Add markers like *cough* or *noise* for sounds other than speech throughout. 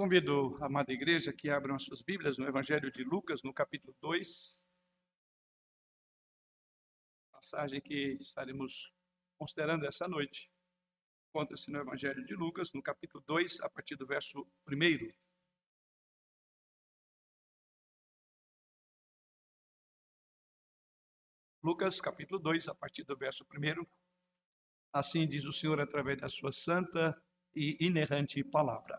Convido a amada igreja que abram as suas Bíblias no Evangelho de Lucas, no capítulo 2. Passagem que estaremos considerando essa noite. Encontra-se no Evangelho de Lucas, no capítulo 2, a partir do verso 1. Lucas, capítulo 2, a partir do verso 1. Assim diz o Senhor através da sua santa e inerrante palavra.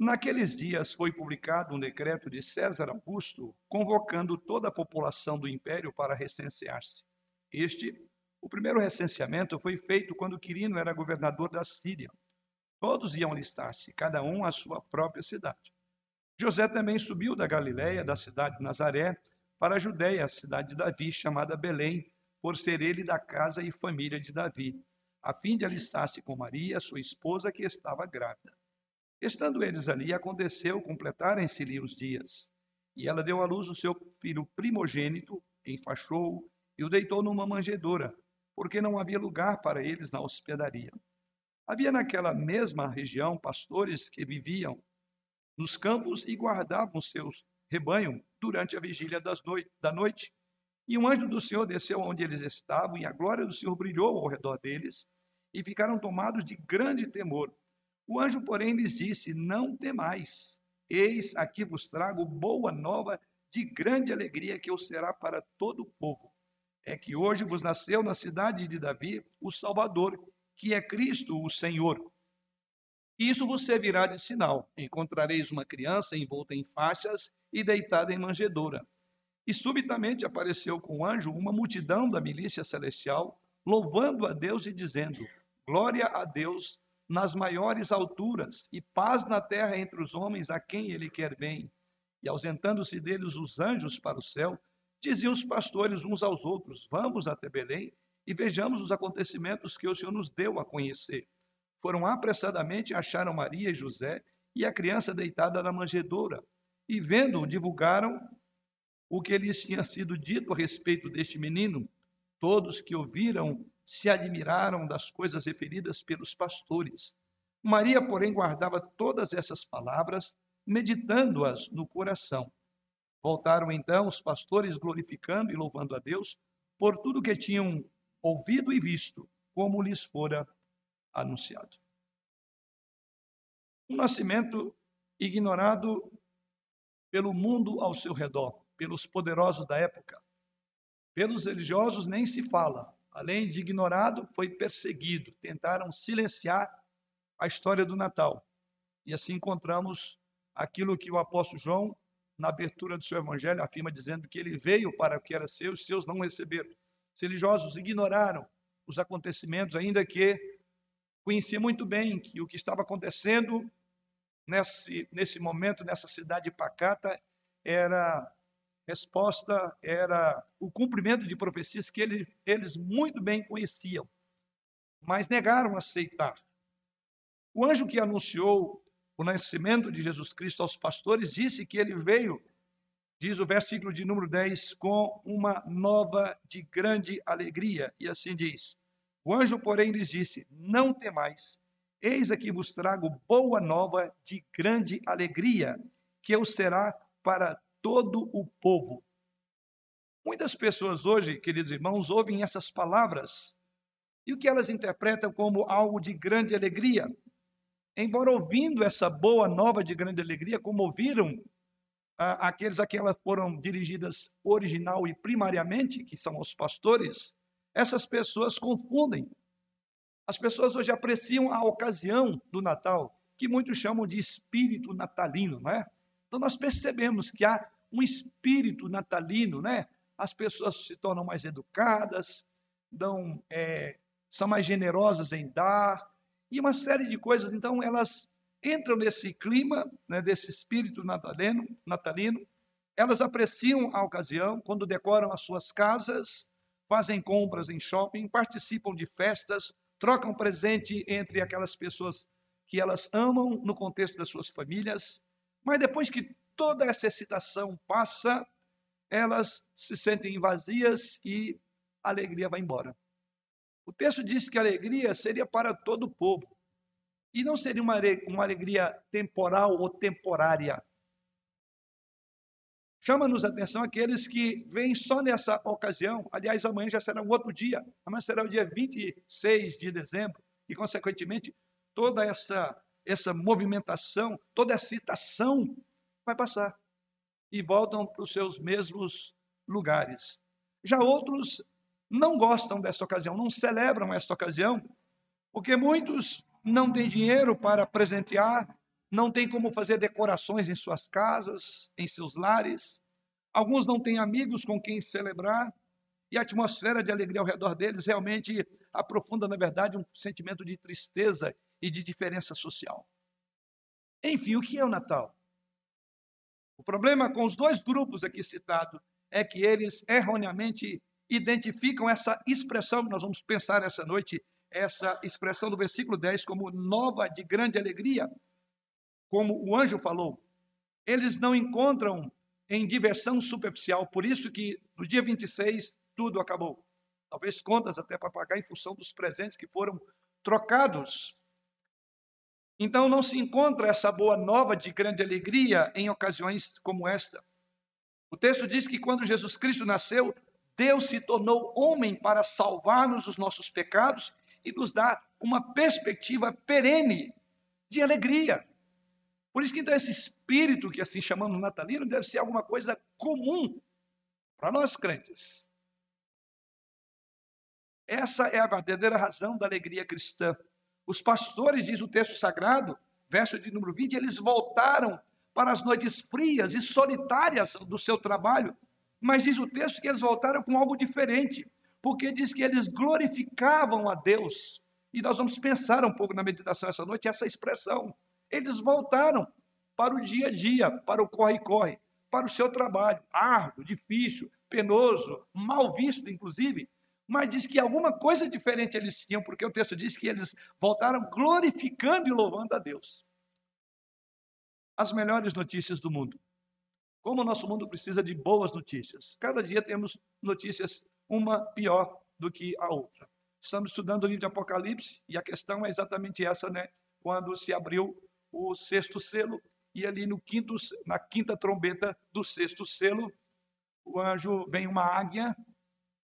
Naqueles dias foi publicado um decreto de César Augusto convocando toda a população do império para recensear-se. Este, o primeiro recenseamento, foi feito quando Quirino era governador da Síria. Todos iam listar-se, cada um à sua própria cidade. José também subiu da Galiléia, da cidade de Nazaré, para a Judéia, a cidade de Davi, chamada Belém, por ser ele da casa e família de Davi, a fim de alistar-se com Maria, sua esposa, que estava grávida. Estando eles ali, aconteceu completarem-se-lhe os dias. E ela deu à luz o seu filho primogênito, enfaixou-o e o deitou numa manjedoura, porque não havia lugar para eles na hospedaria. Havia naquela mesma região pastores que viviam nos campos e guardavam seus rebanho durante a vigília da noite. E um anjo do Senhor desceu onde eles estavam, e a glória do Senhor brilhou ao redor deles, e ficaram tomados de grande temor. O anjo, porém, lhes disse: Não temais, eis aqui vos trago boa nova de grande alegria que eu será para todo o povo. É que hoje vos nasceu na cidade de Davi o Salvador, que é Cristo o Senhor. Isso vos servirá de sinal: encontrareis uma criança envolta em faixas e deitada em manjedoura. E subitamente apareceu com o anjo uma multidão da milícia celestial, louvando a Deus e dizendo: Glória a Deus nas maiores alturas e paz na terra entre os homens a quem ele quer bem. E ausentando-se deles os anjos para o céu, diziam os pastores uns aos outros: Vamos até Belém e vejamos os acontecimentos que o Senhor nos deu a conhecer. Foram apressadamente acharam Maria e José e a criança deitada na manjedoura. E vendo-o, divulgaram o que lhes tinha sido dito a respeito deste menino. Todos que ouviram se admiraram das coisas referidas pelos pastores. Maria, porém, guardava todas essas palavras, meditando-as no coração. Voltaram então os pastores glorificando e louvando a Deus por tudo que tinham ouvido e visto, como lhes fora anunciado. Um nascimento ignorado pelo mundo ao seu redor, pelos poderosos da época. Pelos religiosos nem se fala, além de ignorado, foi perseguido. Tentaram silenciar a história do Natal. E assim encontramos aquilo que o apóstolo João, na abertura do seu evangelho, afirma dizendo que ele veio para o que era seu, os seus não receberam. Os religiosos ignoraram os acontecimentos, ainda que conhecia muito bem que o que estava acontecendo nesse, nesse momento, nessa cidade pacata, era resposta era o cumprimento de profecias que ele, eles muito bem conheciam, mas negaram aceitar. O anjo que anunciou o nascimento de Jesus Cristo aos pastores disse que ele veio, diz o versículo de número 10, com uma nova de grande alegria. E assim diz: O anjo, porém, lhes disse: Não temais, eis aqui vos trago boa nova de grande alegria, que eu será para todo o povo. Muitas pessoas hoje, queridos irmãos, ouvem essas palavras e o que elas interpretam como algo de grande alegria. Embora ouvindo essa boa nova de grande alegria, como ouviram ah, aqueles a quem elas foram dirigidas original e primariamente, que são os pastores, essas pessoas confundem. As pessoas hoje apreciam a ocasião do Natal, que muitos chamam de espírito natalino, não é? Então nós percebemos que há um espírito natalino, né? As pessoas se tornam mais educadas, dão, é, são mais generosas em dar e uma série de coisas. Então elas entram nesse clima, né, desse espírito natalino, natalino. Elas apreciam a ocasião quando decoram as suas casas, fazem compras em shopping, participam de festas, trocam presente entre aquelas pessoas que elas amam no contexto das suas famílias. Mas depois que toda essa excitação passa, elas se sentem vazias e a alegria vai embora. O texto diz que a alegria seria para todo o povo. E não seria uma, uma alegria temporal ou temporária. Chama-nos a atenção aqueles que vêm só nessa ocasião. Aliás, amanhã já será um outro dia. Amanhã será o dia 26 de dezembro. E, consequentemente, toda essa, essa movimentação, toda essa citação vai passar. E voltam para os seus mesmos lugares. Já outros não gostam desta ocasião, não celebram esta ocasião, porque muitos não têm dinheiro para presentear, não têm como fazer decorações em suas casas, em seus lares. Alguns não têm amigos com quem celebrar, e a atmosfera de alegria ao redor deles realmente aprofunda, na verdade, um sentimento de tristeza e de diferença social. Enfim, o que é o Natal? O problema com os dois grupos aqui citados é que eles erroneamente identificam essa expressão que nós vamos pensar essa noite, essa expressão do versículo 10 como nova de grande alegria, como o anjo falou. Eles não encontram em diversão superficial, por isso que no dia 26 tudo acabou. Talvez contas até para pagar em função dos presentes que foram trocados. Então não se encontra essa boa nova de grande alegria em ocasiões como esta. O texto diz que quando Jesus Cristo nasceu, Deus se tornou homem para salvar-nos dos nossos pecados e nos dar uma perspectiva perene de alegria. Por isso que então esse espírito que assim chamamos natalino deve ser alguma coisa comum para nós crentes. Essa é a verdadeira razão da alegria cristã. Os pastores, diz o texto sagrado, verso de número 20, eles voltaram para as noites frias e solitárias do seu trabalho mas diz o texto que eles voltaram com algo diferente, porque diz que eles glorificavam a Deus. E nós vamos pensar um pouco na meditação essa noite essa expressão. Eles voltaram para o dia a dia, para o corre-corre, para o seu trabalho, árduo, difícil, penoso, mal visto, inclusive. Mas diz que alguma coisa diferente eles tinham, porque o texto diz que eles voltaram glorificando e louvando a Deus. As melhores notícias do mundo como o nosso mundo precisa de boas notícias. Cada dia temos notícias, uma pior do que a outra. Estamos estudando o livro de Apocalipse e a questão é exatamente essa, né? Quando se abriu o sexto selo e ali no quinto, na quinta trombeta do sexto selo, o anjo vem uma águia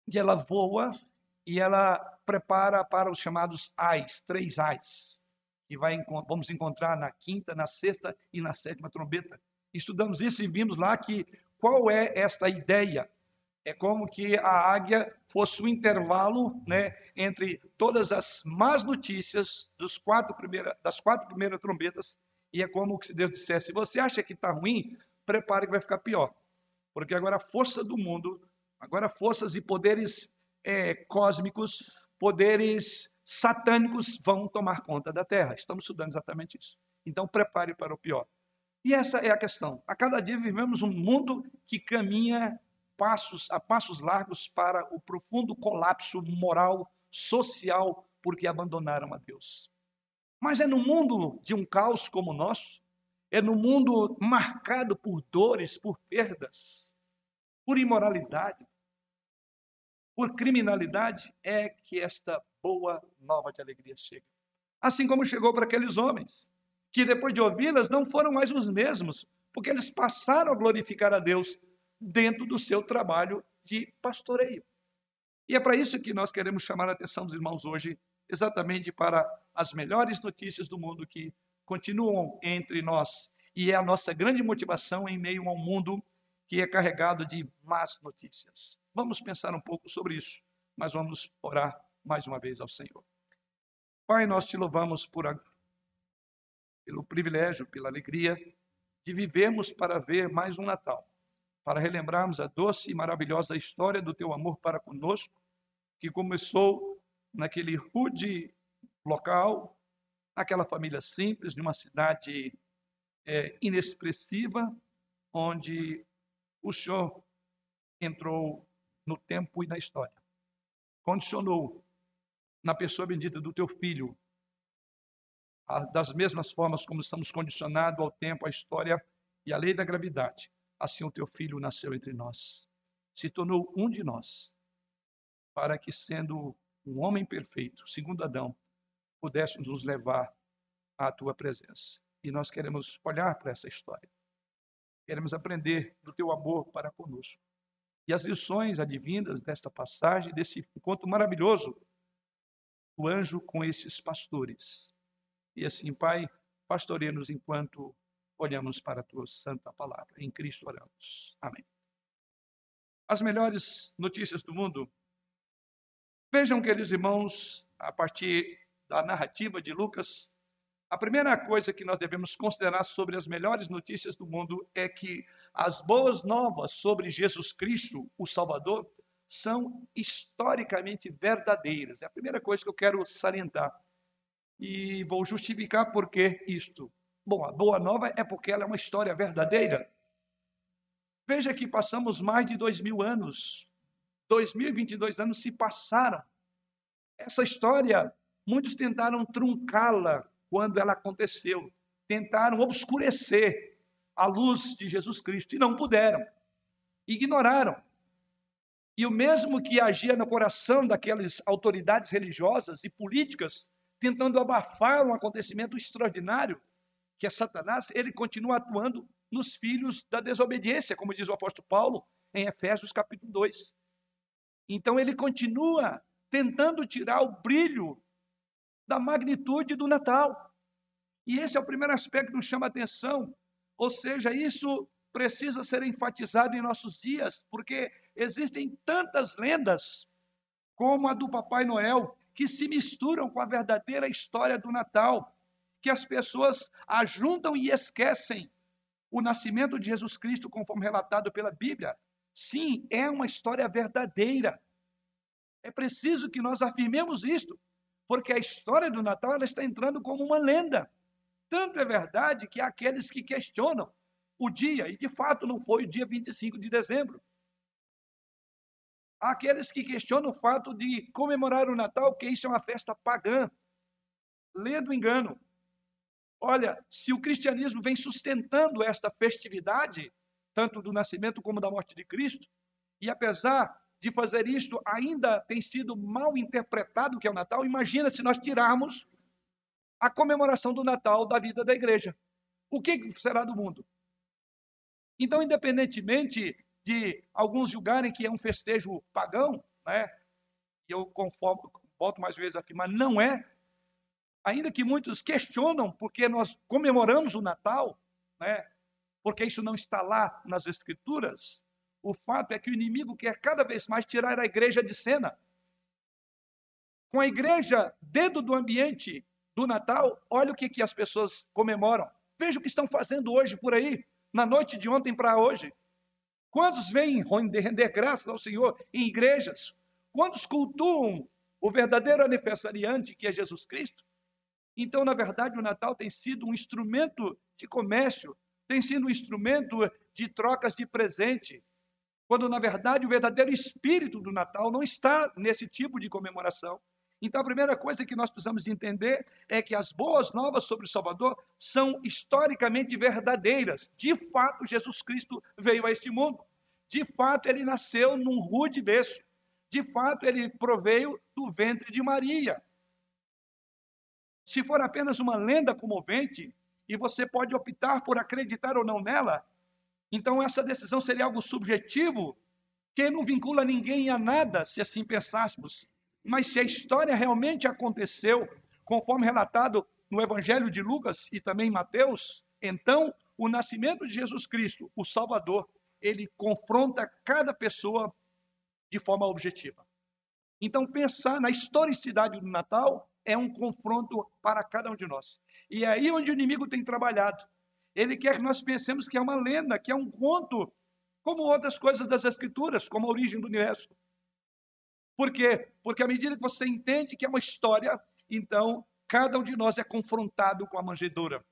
e ela voa e ela prepara para os chamados ais, três ais, que vai, vamos encontrar na quinta, na sexta e na sétima trombeta estudamos isso e vimos lá que qual é esta ideia? É como que a águia fosse o intervalo né, entre todas as más notícias dos quatro primeira, das quatro primeiras trombetas, e é como se Deus dissesse: se você acha que está ruim, prepare que vai ficar pior. Porque agora a força do mundo, agora forças e poderes é, cósmicos, poderes satânicos vão tomar conta da terra. Estamos estudando exatamente isso. Então prepare para o pior. E essa é a questão. A cada dia vivemos um mundo que caminha passos a passos largos para o profundo colapso moral, social, porque abandonaram a Deus. Mas é no mundo de um caos como o nosso, é no mundo marcado por dores, por perdas, por imoralidade, por criminalidade, é que esta boa nova de alegria chega. Assim como chegou para aqueles homens que depois de ouvi-las não foram mais os mesmos, porque eles passaram a glorificar a Deus dentro do seu trabalho de pastoreio. E é para isso que nós queremos chamar a atenção dos irmãos hoje, exatamente para as melhores notícias do mundo que continuam entre nós. E é a nossa grande motivação em meio a um mundo que é carregado de más notícias. Vamos pensar um pouco sobre isso, mas vamos orar mais uma vez ao Senhor. Pai, nós te louvamos por pelo privilégio, pela alegria de vivermos para ver mais um Natal, para relembrarmos a doce e maravilhosa história do teu amor para conosco, que começou naquele rude local, naquela família simples, de uma cidade é, inexpressiva, onde o Senhor entrou no tempo e na história. Condicionou na pessoa bendita do teu filho das mesmas formas como estamos condicionados ao tempo, à história e à lei da gravidade, assim o teu filho nasceu entre nós, se tornou um de nós, para que, sendo um homem perfeito, segundo Adão, pudéssemos nos levar à tua presença. E nós queremos olhar para essa história. Queremos aprender do teu amor para conosco. E as lições advindas desta passagem, desse encontro maravilhoso do anjo com esses pastores. E assim, Pai, pastoreia-nos enquanto olhamos para a tua santa palavra. Em Cristo oramos. Amém. As melhores notícias do mundo. Vejam, queridos irmãos, a partir da narrativa de Lucas, a primeira coisa que nós devemos considerar sobre as melhores notícias do mundo é que as boas novas sobre Jesus Cristo, o Salvador, são historicamente verdadeiras. É a primeira coisa que eu quero salientar. E vou justificar por que isto. Bom, a boa nova é porque ela é uma história verdadeira. Veja que passamos mais de dois mil anos, 2022 anos se passaram. Essa história, muitos tentaram truncá-la quando ela aconteceu. Tentaram obscurecer a luz de Jesus Cristo e não puderam. Ignoraram. E o mesmo que agia no coração daquelas autoridades religiosas e políticas, tentando abafar um acontecimento extraordinário, que é Satanás, ele continua atuando nos filhos da desobediência, como diz o apóstolo Paulo em Efésios capítulo 2. Então ele continua tentando tirar o brilho da magnitude do Natal. E esse é o primeiro aspecto que nos chama a atenção. Ou seja, isso precisa ser enfatizado em nossos dias, porque existem tantas lendas, como a do Papai Noel, que se misturam com a verdadeira história do Natal, que as pessoas ajuntam e esquecem o nascimento de Jesus Cristo, conforme relatado pela Bíblia. Sim, é uma história verdadeira. É preciso que nós afirmemos isto, porque a história do Natal ela está entrando como uma lenda. Tanto é verdade que há aqueles que questionam o dia, e de fato não foi o dia 25 de dezembro. Há aqueles que questionam o fato de comemorar o Natal, que isso é uma festa pagã. Lê do engano. Olha, se o cristianismo vem sustentando esta festividade, tanto do nascimento como da morte de Cristo, e apesar de fazer isto ainda tem sido mal interpretado, que é o Natal, imagina se nós tirarmos a comemoração do Natal da vida da igreja. O que será do mundo? Então, independentemente de alguns julgarem que é um festejo pagão, né? E eu conformo, volto mais vezes a afirmar, não é. Ainda que muitos questionam porque nós comemoramos o Natal, né? Porque isso não está lá nas escrituras. O fato é que o inimigo quer cada vez mais tirar a igreja de cena. Com a igreja dentro do ambiente do Natal, olha o que, que as pessoas comemoram. Veja o que estão fazendo hoje por aí, na noite de ontem para hoje. Quantos vêm render graças ao Senhor em igrejas? Quantos cultuam o verdadeiro aniversariante que é Jesus Cristo? Então, na verdade, o Natal tem sido um instrumento de comércio, tem sido um instrumento de trocas de presente, quando na verdade o verdadeiro espírito do Natal não está nesse tipo de comemoração. Então a primeira coisa que nós precisamos de entender é que as boas novas sobre o Salvador são historicamente verdadeiras. De fato, Jesus Cristo veio a este mundo. De fato, ele nasceu num rude berço. De fato, ele proveio do ventre de Maria. Se for apenas uma lenda comovente, e você pode optar por acreditar ou não nela, então, essa decisão seria algo subjetivo, que não vincula ninguém a nada, se assim pensássemos. Mas se a história realmente aconteceu, conforme relatado no Evangelho de Lucas e também em Mateus, então o nascimento de Jesus Cristo, o Salvador, ele confronta cada pessoa de forma objetiva. Então, pensar na historicidade do Natal é um confronto para cada um de nós. E é aí onde o inimigo tem trabalhado. Ele quer que nós pensemos que é uma lenda, que é um conto, como outras coisas das Escrituras, como a origem do universo. Por quê? Porque à medida que você entende que é uma história, então cada um de nós é confrontado com a manjedoura.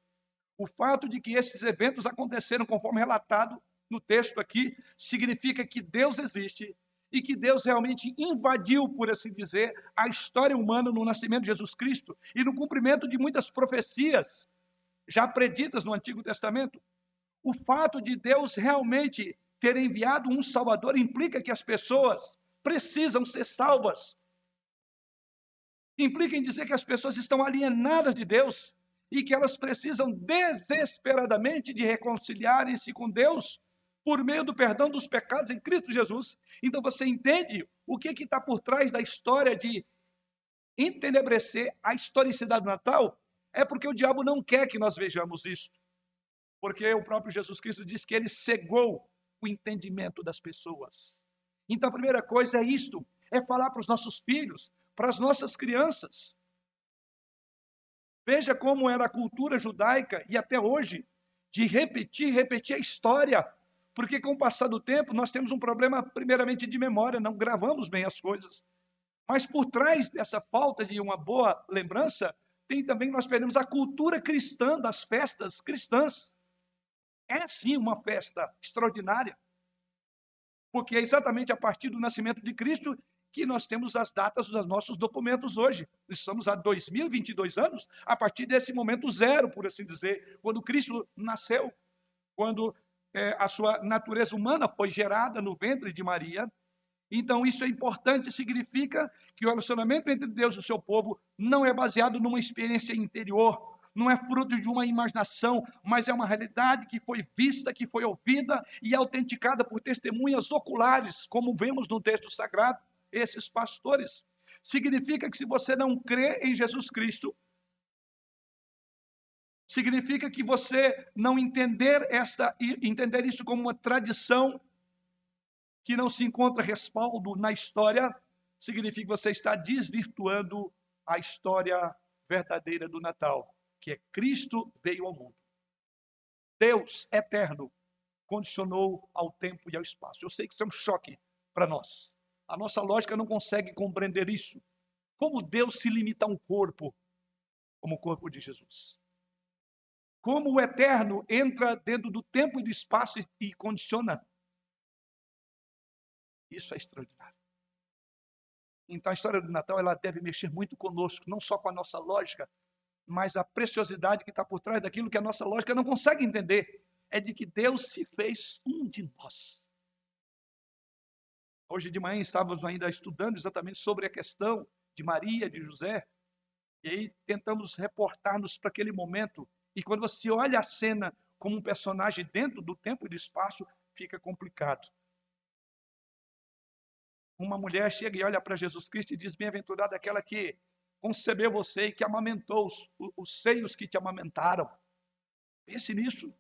O fato de que esses eventos aconteceram conforme relatado no texto aqui, significa que Deus existe e que Deus realmente invadiu, por assim dizer, a história humana no nascimento de Jesus Cristo e no cumprimento de muitas profecias já preditas no Antigo Testamento. O fato de Deus realmente ter enviado um Salvador implica que as pessoas precisam ser salvas. Implica em dizer que as pessoas estão alienadas de Deus e que elas precisam desesperadamente de reconciliarem-se com Deus por meio do perdão dos pecados em Cristo Jesus. Então você entende o que está por trás da história de entenebrecer a historicidade do Natal? É porque o diabo não quer que nós vejamos isso. Porque o próprio Jesus Cristo diz que ele cegou o entendimento das pessoas. Então a primeira coisa é isto: é falar para os nossos filhos, para as nossas crianças. Veja como era a cultura judaica e até hoje de repetir, repetir a história, porque com o passar do tempo nós temos um problema primeiramente de memória, não gravamos bem as coisas. Mas por trás dessa falta de uma boa lembrança, tem também nós perdemos a cultura cristã das festas cristãs. É sim uma festa extraordinária. Porque é exatamente a partir do nascimento de Cristo que nós temos as datas dos nossos documentos hoje. Estamos há 2022 anos, a partir desse momento zero, por assim dizer, quando Cristo nasceu, quando é, a sua natureza humana foi gerada no ventre de Maria. Então, isso é importante, significa que o relacionamento entre Deus e o seu povo não é baseado numa experiência interior, não é fruto de uma imaginação, mas é uma realidade que foi vista, que foi ouvida e autenticada por testemunhas oculares, como vemos no texto sagrado esses pastores. Significa que se você não crê em Jesus Cristo, significa que você não entender esta entender isso como uma tradição que não se encontra respaldo na história, significa que você está desvirtuando a história verdadeira do Natal, que é Cristo veio ao mundo. Deus eterno condicionou ao tempo e ao espaço. Eu sei que isso é um choque para nós. A nossa lógica não consegue compreender isso. Como Deus se limita a um corpo, como o corpo de Jesus? Como o eterno entra dentro do tempo e do espaço e, condiciona? Isso é extraordinário. Então a história do Natal ela deve mexer muito conosco, não só com a nossa lógica, mas a preciosidade que está por trás daquilo que a nossa lógica não consegue entender. É de que Deus se fez um de nós. Hoje de manhã estávamos ainda estudando exatamente sobre a questão de Maria, de José, e aí tentamos reportar-nos para aquele momento. E quando você olha a cena como um personagem dentro do tempo e do espaço, fica complicado. Uma mulher chega e olha para Jesus Cristo e diz: Bem-aventurada aquela que concebeu você e que amamentou os, os seios que te amamentaram. Pense nisso.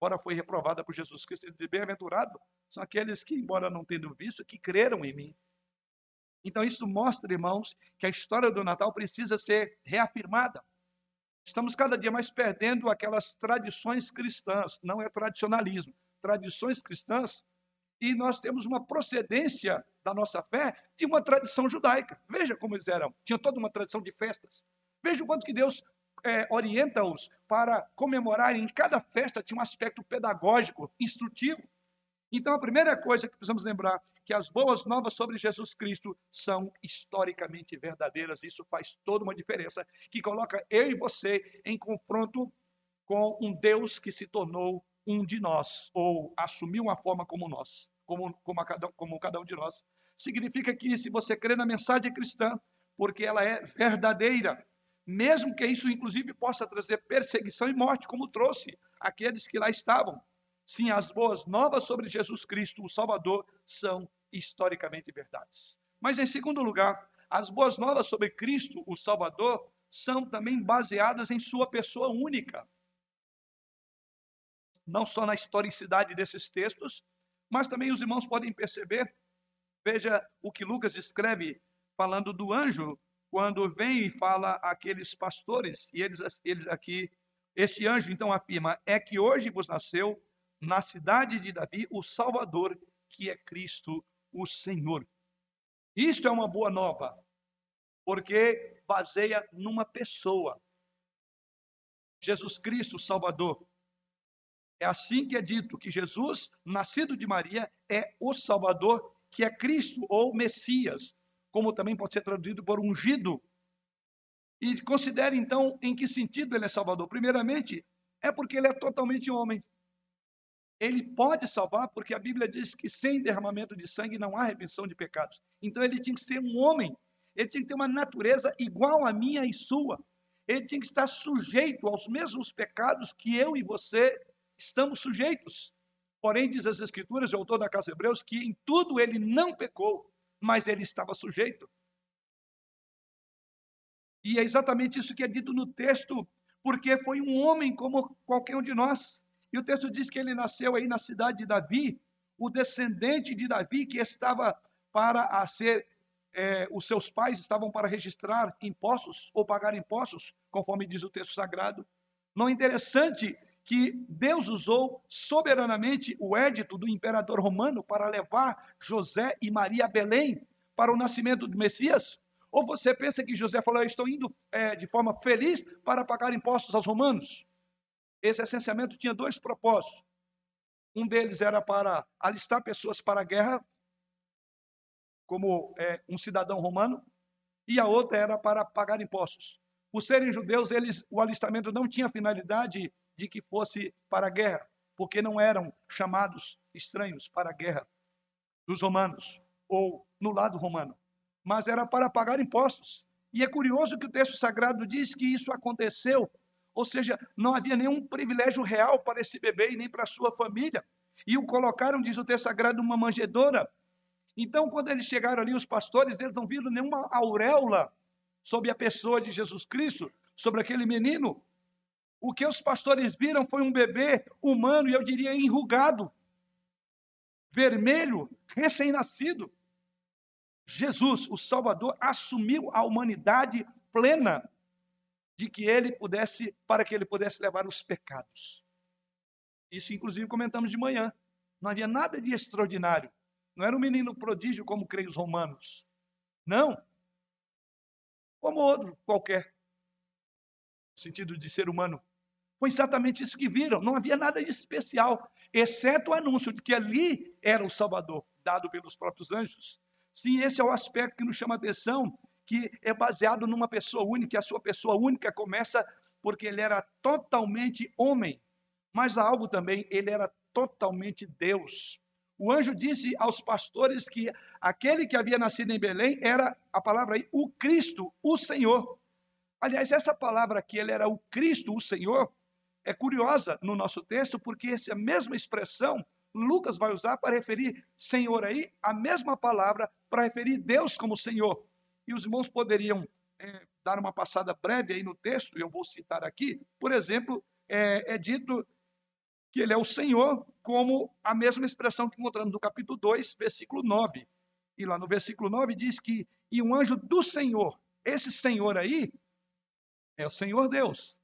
Ora foi reprovada por Jesus Cristo, ele diz: Bem-aventurado são aqueles que, embora não tenham visto, que creram em mim. Então, isso mostra, irmãos, que a história do Natal precisa ser reafirmada. Estamos cada dia mais perdendo aquelas tradições cristãs, não é tradicionalismo, tradições cristãs, e nós temos uma procedência da nossa fé de uma tradição judaica. Veja como eles eram, tinha toda uma tradição de festas. Veja o quanto que Deus é, orienta-os para comemorar em cada festa tinha um aspecto pedagógico, instrutivo. Então, a primeira coisa que precisamos lembrar que as boas novas sobre Jesus Cristo são historicamente verdadeiras. Isso faz toda uma diferença, que coloca eu e você em confronto com um Deus que se tornou um de nós, ou assumiu uma forma como nós, como, como, cada, como cada um de nós. Significa que se você crê na mensagem cristã, porque ela é verdadeira, mesmo que isso, inclusive, possa trazer perseguição e morte, como trouxe aqueles que lá estavam. Sim, as boas novas sobre Jesus Cristo, o Salvador, são historicamente verdades. Mas, em segundo lugar, as boas novas sobre Cristo, o Salvador, são também baseadas em sua pessoa única. Não só na historicidade desses textos, mas também os irmãos podem perceber, veja o que Lucas escreve falando do anjo, quando vem e fala aqueles pastores, e eles, eles aqui, este anjo então afirma: é que hoje vos nasceu na cidade de Davi o Salvador, que é Cristo, o Senhor. Isto é uma boa nova, porque baseia numa pessoa. Jesus Cristo, Salvador. É assim que é dito que Jesus, nascido de Maria, é o Salvador, que é Cristo ou Messias, como também pode ser traduzido por ungido. E considere então em que sentido ele é Salvador. Primeiramente, é porque ele é totalmente homem. Ele pode salvar porque a Bíblia diz que sem derramamento de sangue não há remissão de pecados. Então ele tinha que ser um homem, ele tinha que ter uma natureza igual à minha e sua. ele tinha que estar sujeito aos mesmos pecados que eu e você estamos sujeitos. Porém, diz as Escrituras, o autor da Casa Hebreus, que em tudo ele não pecou, mas ele estava sujeito. E é exatamente isso que é dito no texto, porque foi um homem como qualquer um de nós. E o texto diz que ele nasceu aí na cidade de Davi, o descendente de Davi que estava para ser, é, os seus pais estavam para registrar impostos ou pagar impostos, conforme diz o texto sagrado. Não é interessante que Deus usou soberanamente o édito do imperador romano para levar José e Maria a Belém para o nascimento do Messias? Ou você pensa que José falou, eu estou indo é, de forma feliz para pagar impostos aos romanos? Esse licenciamento tinha dois propósitos. Um deles era para alistar pessoas para a guerra, como é, um cidadão romano, e a outra era para pagar impostos. Por serem judeus, eles, o alistamento não tinha finalidade de que fosse para a guerra, porque não eram chamados estranhos para a guerra dos romanos ou no lado romano, mas era para pagar impostos. E é curioso que o texto sagrado diz que isso aconteceu, ou seja, não havia nenhum privilégio real para esse bebê e nem para sua família. E o colocaram, diz o texto sagrado, numa manjedoura. Então, quando eles chegaram ali, os pastores, eles não viram nenhuma auréola sobre a pessoa de Jesus Cristo, sobre aquele menino, o que os pastores viram foi um bebê humano, e eu diria enrugado, vermelho, recém-nascido. Jesus, o Salvador, assumiu a humanidade plena de que ele pudesse, para que ele pudesse levar os pecados. Isso, inclusive, comentamos de manhã. Não havia nada de extraordinário. Não era um menino prodígio como creem os romanos. Não. Como outro qualquer. No sentido de ser humano. Foi exatamente isso que viram. Não havia nada de especial, exceto o anúncio de que ali era o Salvador, dado pelos próprios anjos. Sim, esse é o aspecto que nos chama a atenção, que é baseado numa pessoa única, e a sua pessoa única começa porque ele era totalmente homem, mas algo também, ele era totalmente Deus. O anjo disse aos pastores que aquele que havia nascido em Belém era, a palavra aí, o Cristo, o Senhor. Aliás, essa palavra que ele era o Cristo, o Senhor, é curiosa no nosso texto, porque essa mesma expressão Lucas vai usar para referir Senhor aí, a mesma palavra para referir Deus como Senhor. E os irmãos poderiam é, dar uma passada breve aí no texto, eu vou citar aqui. Por exemplo, é, é dito que ele é o Senhor, como a mesma expressão que encontramos no capítulo 2, versículo 9. E lá no versículo 9 diz que, e um anjo do Senhor, esse Senhor aí, é o Senhor Deus,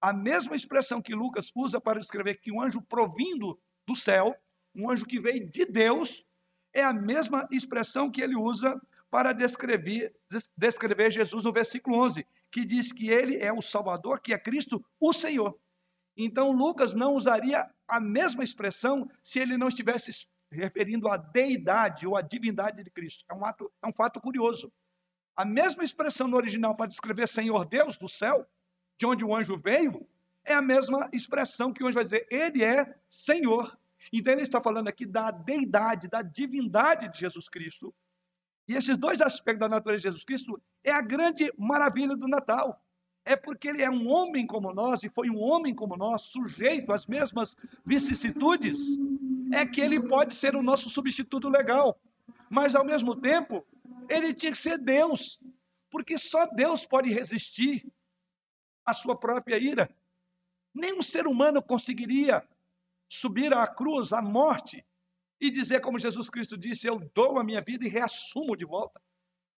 a mesma expressão que Lucas usa para descrever que um anjo provindo do céu, um anjo que veio de Deus, é a mesma expressão que ele usa para descrever, descrever Jesus no versículo 11, que diz que ele é o Salvador, que é Cristo, o Senhor. Então, Lucas não usaria a mesma expressão se ele não estivesse referindo à deidade ou à divindade de Cristo. É um, ato, é um fato curioso. A mesma expressão no original para descrever Senhor Deus do céu de onde o anjo veio, é a mesma expressão que o anjo vai dizer, ele é Senhor. Então ele está falando aqui da deidade, da divindade de Jesus Cristo. E esses dois aspectos da natureza de Jesus Cristo é a grande maravilha do Natal. É porque ele é um homem como nós e foi um homem como nós, sujeito às mesmas vicissitudes, é que ele pode ser o nosso substituto legal. Mas ao mesmo tempo, ele tinha que ser Deus, porque só Deus pode resistir a sua própria ira. Nenhum ser humano conseguiria subir à cruz, à morte, e dizer, como Jesus Cristo disse: Eu dou a minha vida e reassumo de volta.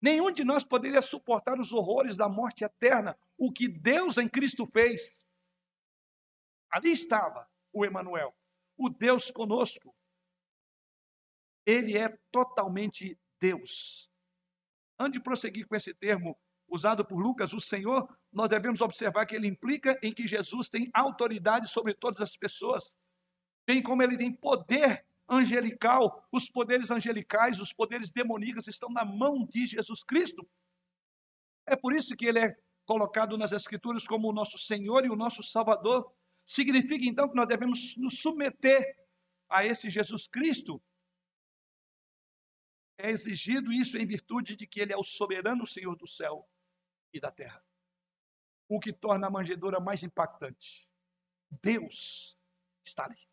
Nenhum de nós poderia suportar os horrores da morte eterna, o que Deus em Cristo fez. Ali estava o Emanuel, o Deus conosco. Ele é totalmente Deus. Antes de prosseguir com esse termo usado por Lucas, o Senhor, nós devemos observar que ele implica em que Jesus tem autoridade sobre todas as pessoas, bem como ele tem poder angelical, os poderes angelicais, os poderes demoníacos estão na mão de Jesus Cristo. É por isso que ele é colocado nas Escrituras como o nosso Senhor e o nosso Salvador. Significa então que nós devemos nos submeter a esse Jesus Cristo. É exigido isso em virtude de que ele é o soberano Senhor do céu e da terra. o que torna a manjedoura mais impactante. Deus está ali,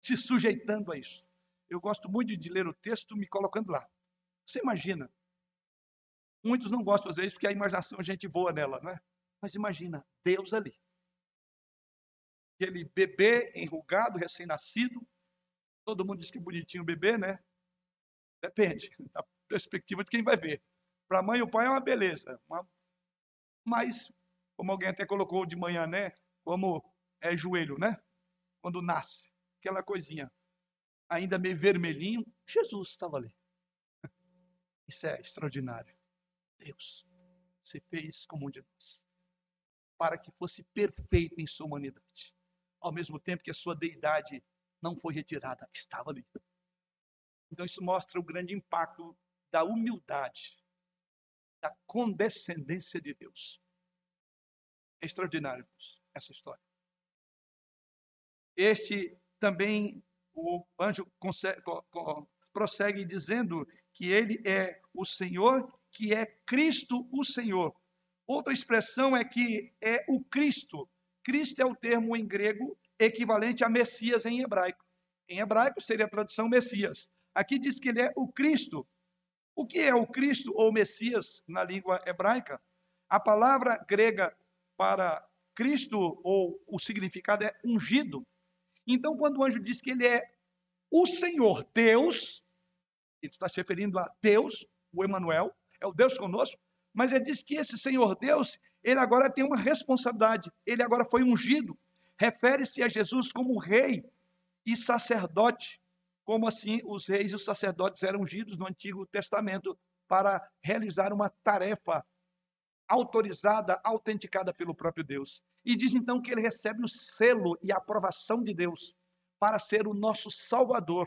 se sujeitando a isso. Eu gosto muito de ler o texto me colocando lá. Você imagina? Muitos não gostam de fazer isso porque a imaginação a gente voa nela, não é? Mas imagina, Deus ali. Aquele bebê enrugado, recém-nascido. Todo mundo diz que bonitinho o bebê, né? Depende da *laughs* perspectiva de quem vai ver. Para a mãe e o pai é uma beleza. Mas, como alguém até colocou de manhã, né? Como é joelho, né? Quando nasce. Aquela coisinha. Ainda meio vermelhinho. Jesus estava ali. *laughs* Isso é extraordinário. Deus, você fez como um de nós. Para que fosse perfeito em sua humanidade. Ao mesmo tempo que a sua deidade não foi retirada, estava ali. Então, isso mostra o grande impacto da humildade, da condescendência de Deus. É extraordinário essa história. Este também, o anjo prossegue dizendo que ele é o Senhor, que é Cristo o Senhor. Outra expressão é que é o Cristo. Cristo é o termo em grego equivalente a Messias em hebraico. Em hebraico seria a tradução Messias. Aqui diz que ele é o Cristo. O que é o Cristo ou Messias na língua hebraica? A palavra grega para Cristo ou o significado é ungido. Então, quando o anjo diz que ele é o Senhor Deus, ele está se referindo a Deus, o Emanuel, é o Deus conosco, mas ele diz que esse Senhor Deus, ele agora tem uma responsabilidade, ele agora foi ungido. Refere-se a Jesus como rei e sacerdote como assim os reis e os sacerdotes eram ungidos no Antigo Testamento para realizar uma tarefa autorizada, autenticada pelo próprio Deus. E diz então que ele recebe o selo e a aprovação de Deus para ser o nosso Salvador.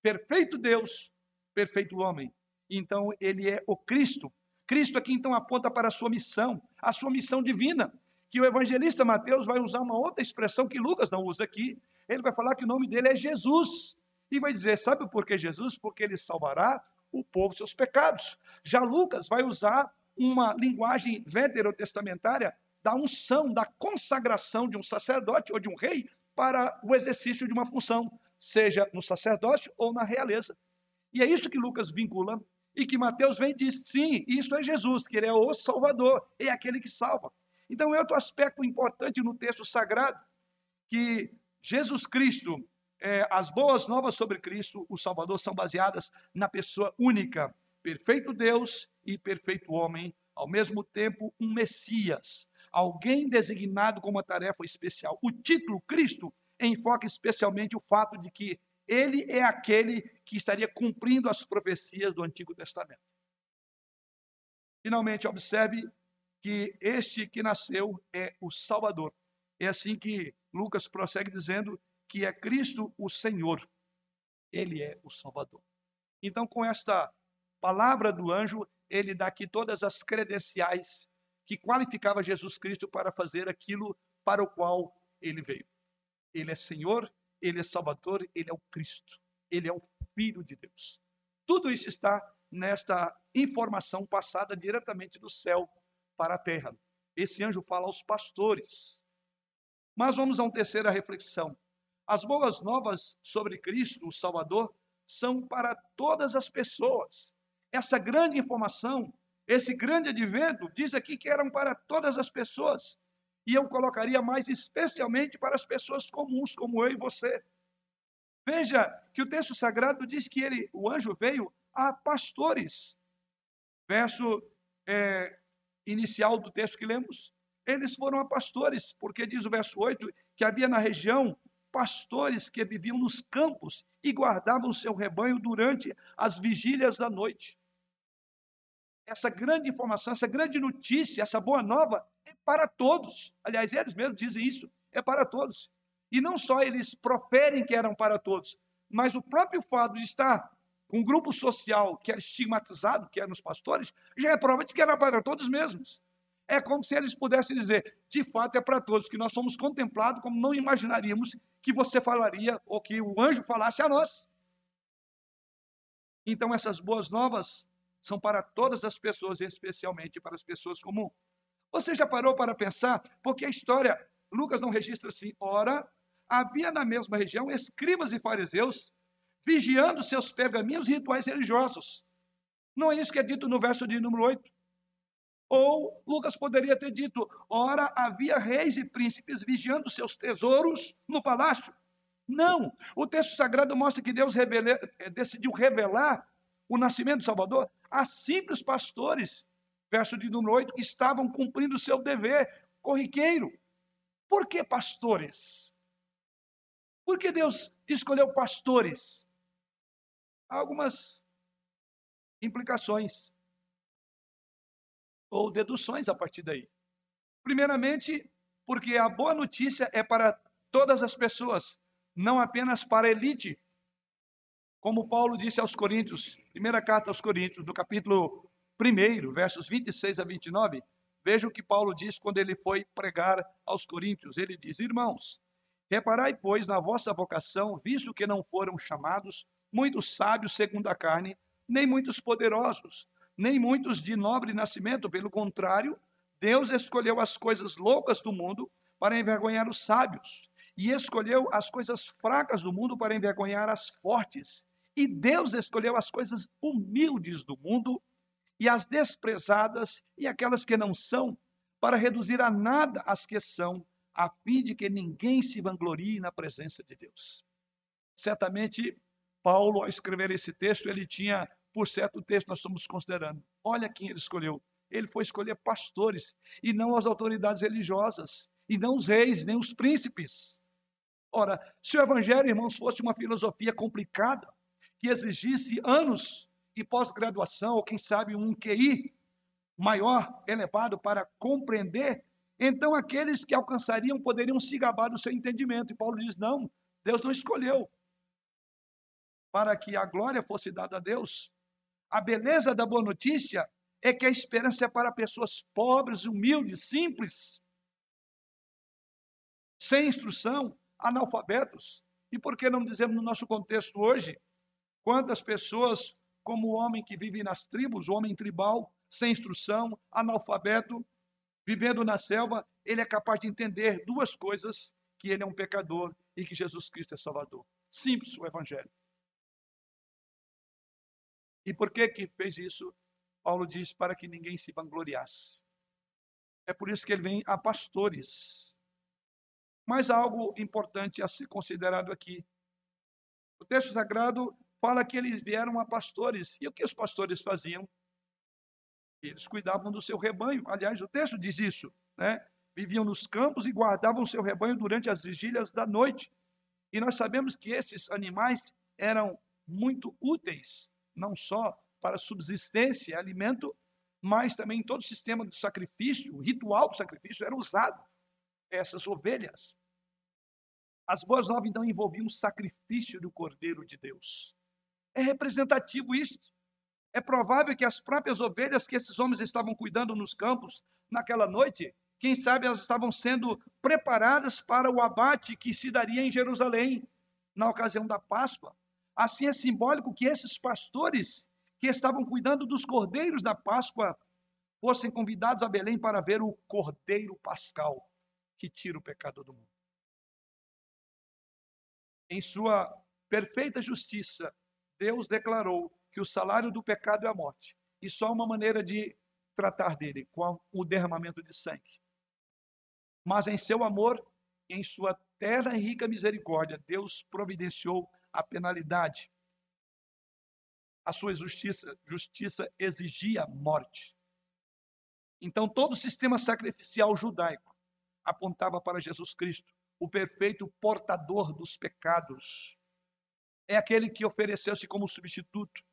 Perfeito Deus, perfeito homem. Então ele é o Cristo. Cristo aqui então aponta para a sua missão, a sua missão divina, que o evangelista Mateus vai usar uma outra expressão que Lucas não usa aqui. Ele vai falar que o nome dele é Jesus. E vai dizer, sabe por que Jesus? Porque ele salvará o povo dos seus pecados. Já Lucas vai usar uma linguagem veterotestamentária da unção, da consagração de um sacerdote ou de um rei para o exercício de uma função, seja no sacerdócio ou na realeza. E é isso que Lucas vincula e que Mateus vem e diz: sim, isso é Jesus, que ele é o Salvador, é aquele que salva. Então, é outro aspecto importante no texto sagrado, que Jesus Cristo é, as boas novas sobre Cristo, o Salvador, são baseadas na pessoa única, perfeito Deus e perfeito homem, ao mesmo tempo um Messias, alguém designado com uma tarefa especial. O título Cristo enfoca especialmente o fato de que ele é aquele que estaria cumprindo as profecias do Antigo Testamento. Finalmente, observe que este que nasceu é o Salvador. É assim que Lucas prossegue dizendo que é Cristo o Senhor. Ele é o Salvador. Então, com esta palavra do anjo, ele dá aqui todas as credenciais que qualificava Jesus Cristo para fazer aquilo para o qual ele veio. Ele é Senhor, ele é Salvador, ele é o Cristo, ele é o Filho de Deus. Tudo isso está nesta informação passada diretamente do céu para a terra. Esse anjo fala aos pastores. Mas vamos a uma terceira reflexão. As boas novas sobre Cristo, o Salvador, são para todas as pessoas. Essa grande informação, esse grande advento, diz aqui que eram para todas as pessoas. E eu colocaria mais especialmente para as pessoas comuns, como eu e você. Veja que o texto sagrado diz que ele, o anjo veio a pastores. Verso é, inicial do texto que lemos. Eles foram a pastores, porque diz o verso 8 que havia na região pastores que viviam nos campos e guardavam seu rebanho durante as vigílias da noite. Essa grande informação, essa grande notícia, essa boa nova é para todos. Aliás, eles mesmos dizem isso, é para todos. E não só eles proferem que eram para todos, mas o próprio fato de estar com um grupo social que era estigmatizado, que eram os pastores, já é prova de que era para todos mesmos. É como se eles pudessem dizer, de fato é para todos, que nós somos contemplados como não imaginaríamos que você falaria ou que o anjo falasse a nós. Então, essas boas novas são para todas as pessoas, especialmente para as pessoas comuns. Você já parou para pensar? Porque a história, Lucas não registra assim, ora, havia na mesma região escribas e fariseus vigiando seus pergaminhos e rituais religiosos. Não é isso que é dito no verso de número 8? Ou Lucas poderia ter dito: ora, havia reis e príncipes vigiando seus tesouros no palácio. Não, o texto sagrado mostra que Deus revele, eh, decidiu revelar o nascimento do Salvador a simples pastores, verso de número 8, que estavam cumprindo o seu dever corriqueiro. Por que pastores? Por que Deus escolheu pastores? Há algumas implicações ou deduções a partir daí. Primeiramente, porque a boa notícia é para todas as pessoas, não apenas para a elite. Como Paulo disse aos Coríntios, primeira carta aos Coríntios, no capítulo 1, versos 26 a 29, veja o que Paulo diz quando ele foi pregar aos Coríntios. Ele diz: Irmãos, reparai, pois, na vossa vocação, visto que não foram chamados muitos sábios segundo a carne, nem muitos poderosos, nem muitos de nobre nascimento, pelo contrário, Deus escolheu as coisas loucas do mundo para envergonhar os sábios, e escolheu as coisas fracas do mundo para envergonhar as fortes. E Deus escolheu as coisas humildes do mundo e as desprezadas e aquelas que não são, para reduzir a nada as que são, a fim de que ninguém se vanglorie na presença de Deus. Certamente, Paulo, ao escrever esse texto, ele tinha por certo texto nós estamos considerando. Olha quem ele escolheu. Ele foi escolher pastores e não as autoridades religiosas, e não os reis, nem os príncipes. Ora, se o evangelho, irmãos, fosse uma filosofia complicada, que exigisse anos e pós-graduação, ou quem sabe um QI maior, elevado para compreender, então aqueles que alcançariam poderiam se gabar do seu entendimento. E Paulo diz: não, Deus não escolheu para que a glória fosse dada a Deus, a beleza da boa notícia é que a esperança é para pessoas pobres, humildes, simples, sem instrução, analfabetos. E por que não dizemos no nosso contexto hoje? Quantas pessoas, como o homem que vive nas tribos, o homem tribal, sem instrução, analfabeto, vivendo na selva, ele é capaz de entender duas coisas: que ele é um pecador e que Jesus Cristo é Salvador. Simples o Evangelho. E por que que fez isso? Paulo diz para que ninguém se vangloriasse. É por isso que ele vem a pastores. Mas algo importante a ser considerado aqui. O texto sagrado fala que eles vieram a pastores. E o que os pastores faziam? Eles cuidavam do seu rebanho. Aliás, o texto diz isso, né? Viviam nos campos e guardavam o seu rebanho durante as vigílias da noite. E nós sabemos que esses animais eram muito úteis não só para subsistência, alimento, mas também todo o sistema de sacrifício, o ritual do sacrifício era usado essas ovelhas. As boas novas então envolviam o sacrifício do Cordeiro de Deus. É representativo isso. É provável que as próprias ovelhas que esses homens estavam cuidando nos campos naquela noite, quem sabe elas estavam sendo preparadas para o abate que se daria em Jerusalém na ocasião da Páscoa. Assim é simbólico que esses pastores que estavam cuidando dos cordeiros da Páscoa fossem convidados a Belém para ver o cordeiro pascal que tira o pecado do mundo. Em sua perfeita justiça, Deus declarou que o salário do pecado é a morte, e só uma maneira de tratar dele, com o derramamento de sangue. Mas em seu amor, em sua terra e rica misericórdia, Deus providenciou a penalidade. A sua justiça, justiça exigia morte. Então, todo o sistema sacrificial judaico apontava para Jesus Cristo, o perfeito portador dos pecados. É aquele que ofereceu-se como substituto.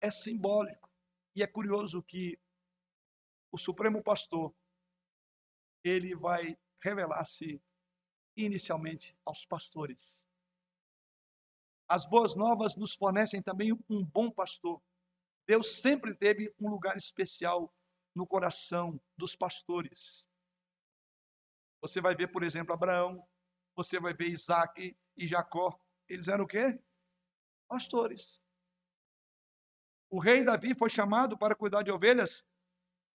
É simbólico. E é curioso que o Supremo Pastor ele vai revelar-se inicialmente aos pastores. As boas novas nos fornecem também um bom pastor. Deus sempre teve um lugar especial no coração dos pastores. Você vai ver, por exemplo, Abraão, você vai ver Isaac e Jacó. Eles eram o quê? Pastores. O rei Davi foi chamado para cuidar de ovelhas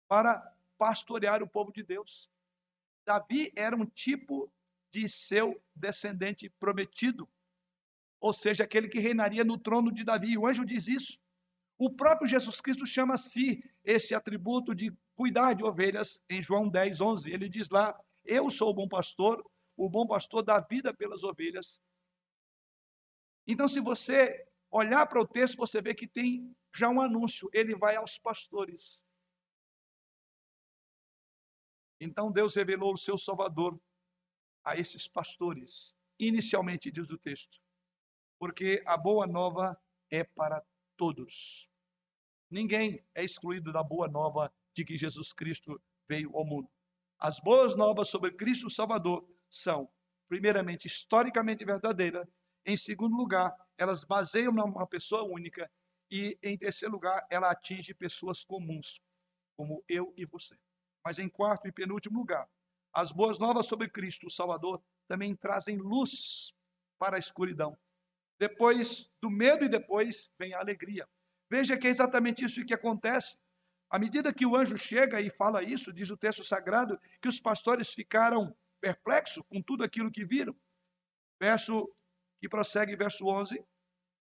para pastorear o povo de Deus. Davi era um tipo de seu descendente prometido, ou seja, aquele que reinaria no trono de Davi. O anjo diz isso. O próprio Jesus Cristo chama a si esse atributo de cuidar de ovelhas em João 10, 11. Ele diz lá: Eu sou o bom pastor, o bom pastor dá vida pelas ovelhas. Então, se você olhar para o texto, você vê que tem já um anúncio: ele vai aos pastores. Então Deus revelou o seu Salvador a esses pastores, inicialmente, diz o texto, porque a boa nova é para todos. Ninguém é excluído da boa nova de que Jesus Cristo veio ao mundo. As boas novas sobre Cristo Salvador são, primeiramente, historicamente verdadeira, em segundo lugar, elas baseiam numa pessoa única e, em terceiro lugar, ela atinge pessoas comuns, como eu e você. Mas em quarto e penúltimo lugar, as boas novas sobre Cristo, Salvador, também trazem luz para a escuridão. Depois do medo e depois vem a alegria. Veja que é exatamente isso que acontece. À medida que o anjo chega e fala isso, diz o texto sagrado, que os pastores ficaram perplexos com tudo aquilo que viram. Verso que prossegue, verso 11.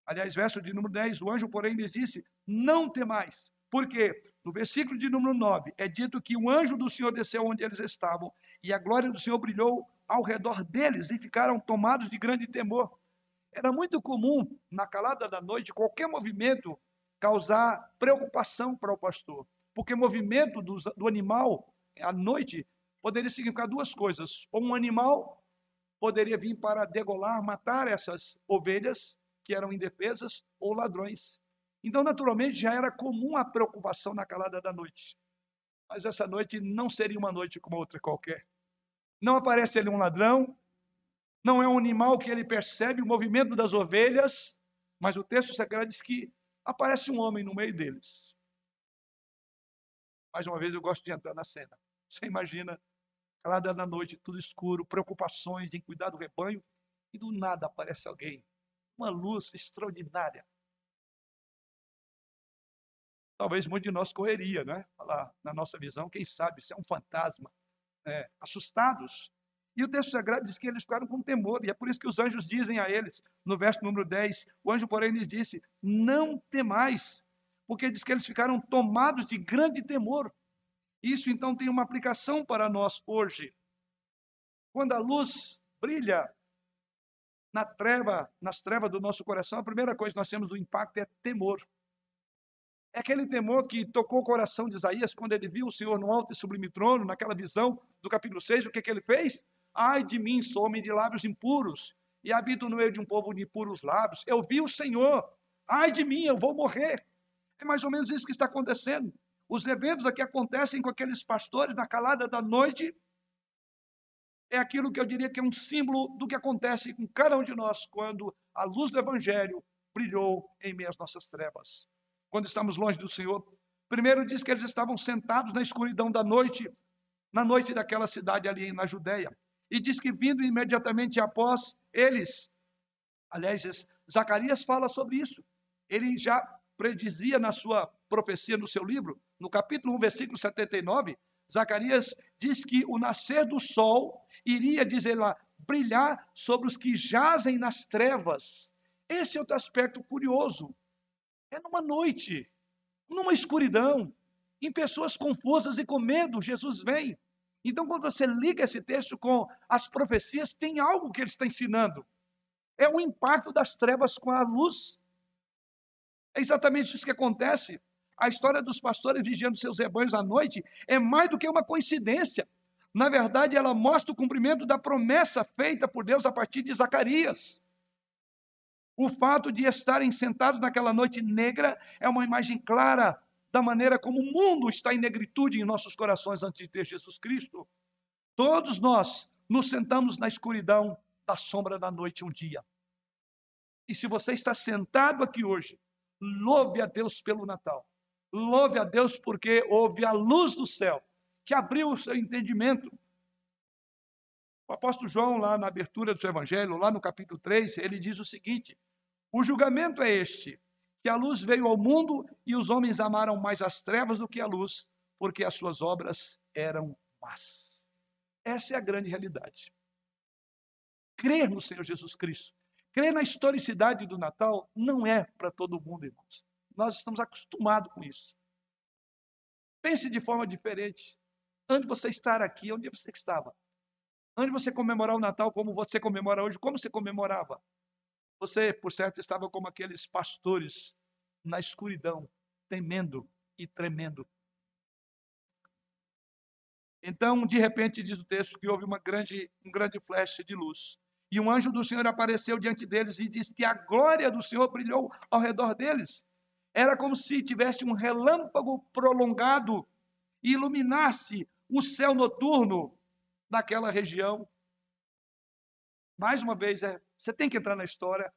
Aliás, verso de número 10, o anjo, porém, lhes disse: Não temais. Por quê? No versículo de número 9, é dito que o anjo do Senhor desceu onde eles estavam, e a glória do Senhor brilhou ao redor deles, e ficaram tomados de grande temor. Era muito comum, na calada da noite, qualquer movimento causar preocupação para o pastor, porque movimento do, do animal à noite poderia significar duas coisas: ou um animal poderia vir para degolar, matar essas ovelhas que eram indefesas, ou ladrões. Então, naturalmente, já era comum a preocupação na calada da noite. Mas essa noite não seria uma noite como outra qualquer. Não aparece ali um ladrão, não é um animal que ele percebe o movimento das ovelhas, mas o texto sagrado diz que aparece um homem no meio deles. Mais uma vez, eu gosto de entrar na cena. Você imagina, calada da noite, tudo escuro, preocupações em cuidar do rebanho, e do nada aparece alguém, uma luz extraordinária, talvez muitos de nós correria, né? Falar na nossa visão, quem sabe, se é um fantasma, é, assustados. E o texto sagrado diz que eles ficaram com temor, e é por isso que os anjos dizem a eles, no verso número 10, o anjo, porém, lhes disse: Não temais, porque diz que eles ficaram tomados de grande temor. Isso então tem uma aplicação para nós hoje. Quando a luz brilha na treva, nas trevas do nosso coração, a primeira coisa que nós temos do impacto é temor. É aquele temor que tocou o coração de Isaías quando ele viu o Senhor no alto e sublime trono, naquela visão do capítulo 6, o que, que ele fez? Ai de mim, sou homem de lábios impuros, e habito no meio de um povo de impuros lábios. Eu vi o Senhor, ai de mim, eu vou morrer. É mais ou menos isso que está acontecendo. Os eventos aqui acontecem com aqueles pastores na calada da noite. É aquilo que eu diria que é um símbolo do que acontece com cada um de nós quando a luz do Evangelho brilhou em meio às nossas trevas quando estamos longe do Senhor. Primeiro diz que eles estavam sentados na escuridão da noite, na noite daquela cidade ali na Judéia. E diz que vindo imediatamente após eles, aliás, Zacarias fala sobre isso. Ele já predizia na sua profecia, no seu livro, no capítulo 1, versículo 79, Zacarias diz que o nascer do sol iria, dizer lá, brilhar sobre os que jazem nas trevas. Esse é outro aspecto curioso. É numa noite, numa escuridão, em pessoas confusas e com medo, Jesus vem. Então, quando você liga esse texto com as profecias, tem algo que ele está ensinando. É o impacto das trevas com a luz. É exatamente isso que acontece. A história dos pastores vigiando seus rebanhos à noite é mais do que uma coincidência. Na verdade, ela mostra o cumprimento da promessa feita por Deus a partir de Zacarias. O fato de estarem sentados naquela noite negra é uma imagem clara da maneira como o mundo está em negritude em nossos corações antes de ter Jesus Cristo. Todos nós nos sentamos na escuridão da sombra da noite um dia. E se você está sentado aqui hoje, louve a Deus pelo Natal. Louve a Deus porque houve a luz do céu que abriu o seu entendimento. O apóstolo João, lá na abertura do seu evangelho, lá no capítulo 3, ele diz o seguinte: o julgamento é este: que a luz veio ao mundo e os homens amaram mais as trevas do que a luz, porque as suas obras eram más. Essa é a grande realidade. Crer no Senhor Jesus Cristo, crer na historicidade do Natal, não é para todo mundo, irmãos. Nós estamos acostumados com isso. Pense de forma diferente. Antes de você estar aqui, onde você estava? Antes de você comemorar o Natal como você comemora hoje, como você comemorava? Você, por certo, estava como aqueles pastores na escuridão, temendo e tremendo. Então, de repente, diz o texto que houve uma grande, um grande flash de luz. E um anjo do Senhor apareceu diante deles e disse que a glória do Senhor brilhou ao redor deles. Era como se tivesse um relâmpago prolongado e iluminasse o céu noturno daquela região. Mais uma vez, é, você tem que entrar na história.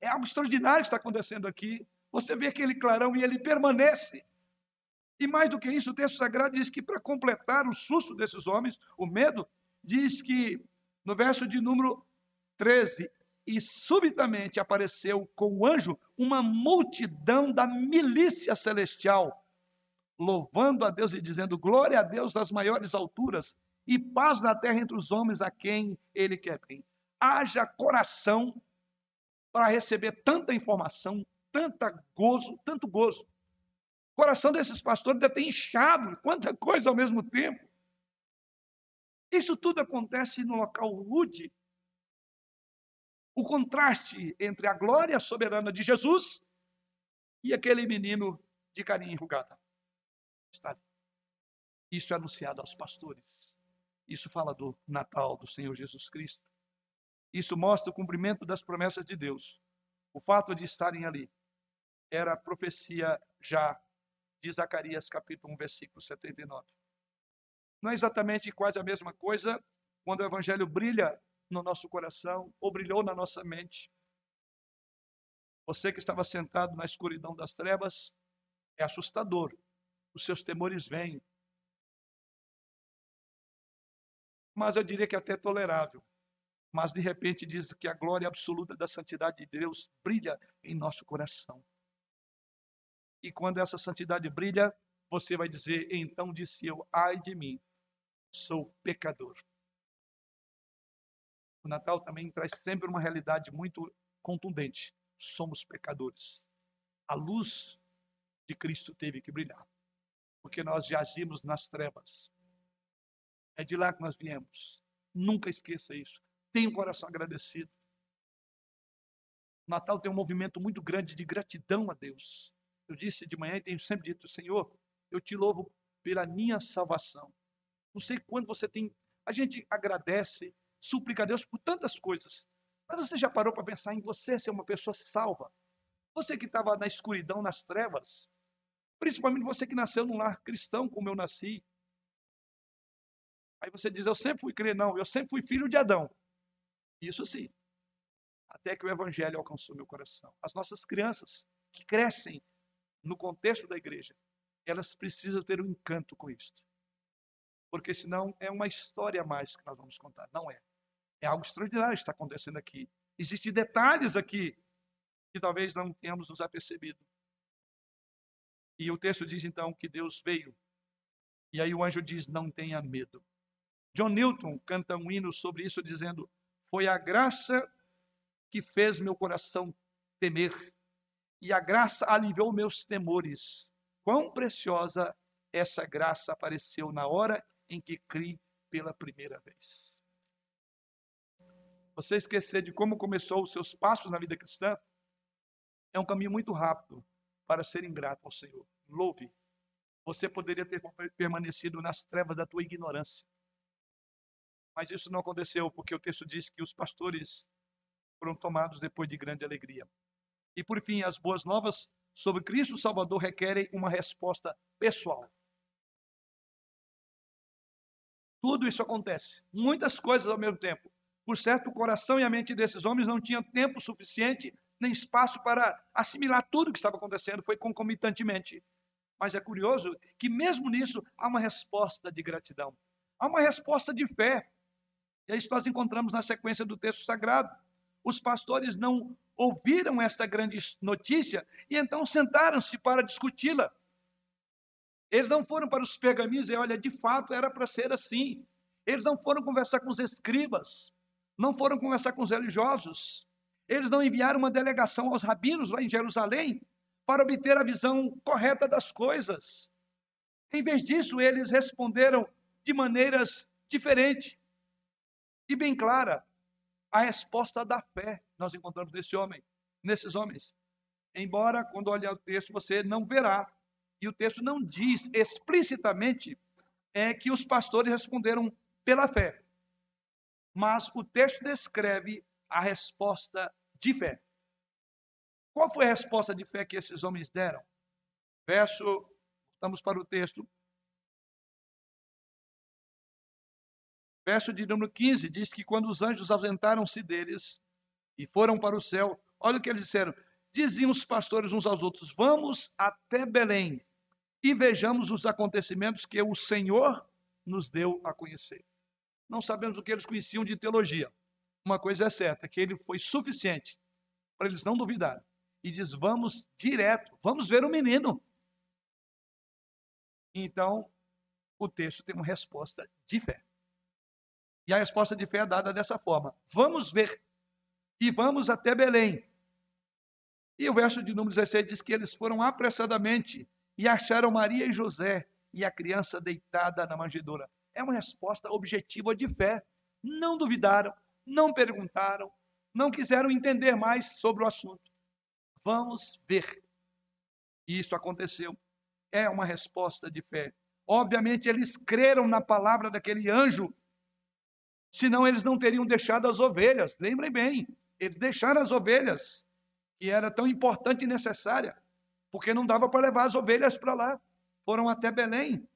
É algo extraordinário que está acontecendo aqui. Você vê aquele clarão e ele permanece. E mais do que isso, o texto sagrado diz que para completar o susto desses homens, o medo, diz que no verso de número 13, e subitamente apareceu com o anjo uma multidão da milícia celestial, louvando a Deus e dizendo: Glória a Deus das maiores alturas e paz na terra entre os homens a quem ele quer bem. Haja coração para receber tanta informação, tanta gozo, tanto gozo. O coração desses pastores deve ter inchado, quanta coisa ao mesmo tempo. Isso tudo acontece no local rude, o contraste entre a glória soberana de Jesus e aquele menino de carinha enrugada. Está ali. Isso é anunciado aos pastores. Isso fala do Natal do Senhor Jesus Cristo. Isso mostra o cumprimento das promessas de Deus. O fato de estarem ali era a profecia já de Zacarias, capítulo 1, versículo 79. Não é exatamente quase a mesma coisa quando o evangelho brilha no nosso coração ou brilhou na nossa mente. Você que estava sentado na escuridão das trevas, é assustador. Os seus temores vêm. Mas eu diria que é até tolerável. Mas de repente diz que a glória absoluta da santidade de Deus brilha em nosso coração. E quando essa santidade brilha, você vai dizer: Então disse eu, ai de mim, sou pecador. O Natal também traz sempre uma realidade muito contundente. Somos pecadores. A luz de Cristo teve que brilhar, porque nós jazimos nas trevas. É de lá que nós viemos. Nunca esqueça isso. Tenha um coração agradecido. O Natal tem um movimento muito grande de gratidão a Deus. Eu disse de manhã e tenho sempre dito, Senhor, eu te louvo pela minha salvação. Não sei quando você tem. A gente agradece súplica a Deus por tantas coisas. Mas você já parou para pensar em você ser uma pessoa salva? Você que estava na escuridão, nas trevas, principalmente você que nasceu num lar cristão como eu nasci. Aí você diz, eu sempre fui crer, não, eu sempre fui filho de Adão. Isso sim. Até que o evangelho alcançou meu coração. As nossas crianças que crescem no contexto da igreja, elas precisam ter um encanto com isto. Porque senão é uma história a mais que nós vamos contar. Não é. É algo extraordinário que está acontecendo aqui. Existem detalhes aqui que talvez não tenhamos nos apercebido. E o texto diz então que Deus veio. E aí o anjo diz: Não tenha medo. John Newton canta um hino sobre isso, dizendo: Foi a graça que fez meu coração temer, e a graça aliviou meus temores. Quão preciosa essa graça apareceu na hora em que criei pela primeira vez. Você esquecer de como começou os seus passos na vida cristã é um caminho muito rápido para ser ingrato ao Senhor. Louve. Você poderia ter permanecido nas trevas da tua ignorância. Mas isso não aconteceu porque o texto diz que os pastores foram tomados depois de grande alegria. E por fim, as boas novas sobre Cristo Salvador requerem uma resposta pessoal. Tudo isso acontece. Muitas coisas ao mesmo tempo. Por certo, o coração e a mente desses homens não tinham tempo suficiente nem espaço para assimilar tudo o que estava acontecendo, foi concomitantemente. Mas é curioso que, mesmo nisso, há uma resposta de gratidão, há uma resposta de fé. E é isso nós encontramos na sequência do texto sagrado. Os pastores não ouviram esta grande notícia e então sentaram-se para discuti-la. Eles não foram para os pergaminhos e olha, de fato era para ser assim. Eles não foram conversar com os escribas, não foram conversar com os religiosos. Eles não enviaram uma delegação aos rabinos lá em Jerusalém para obter a visão correta das coisas. Em vez disso, eles responderam de maneiras diferentes e bem clara a resposta da fé nós encontramos nesse homem, nesses homens. Embora quando olhar o texto você não verá e o texto não diz explicitamente é que os pastores responderam pela fé. Mas o texto descreve a resposta de fé. Qual foi a resposta de fé que esses homens deram? Verso, estamos para o texto. Verso de número 15 diz que quando os anjos ausentaram-se deles e foram para o céu, olha o que eles disseram: diziam os pastores uns aos outros: Vamos até Belém e vejamos os acontecimentos que o Senhor nos deu a conhecer. Não sabemos o que eles conheciam de teologia. Uma coisa é certa, que ele foi suficiente para eles não duvidarem. E diz: vamos direto, vamos ver o menino. Então, o texto tem uma resposta de fé. E a resposta de fé é dada dessa forma: vamos ver e vamos até Belém. E o verso de número 16 diz que eles foram apressadamente e acharam Maria e José e a criança deitada na manjedoura. É uma resposta objetiva de fé. Não duvidaram, não perguntaram, não quiseram entender mais sobre o assunto. Vamos ver. E isso aconteceu. É uma resposta de fé. Obviamente, eles creram na palavra daquele anjo, senão eles não teriam deixado as ovelhas. Lembrem bem, eles deixaram as ovelhas, que era tão importante e necessária porque não dava para levar as ovelhas para lá. Foram até Belém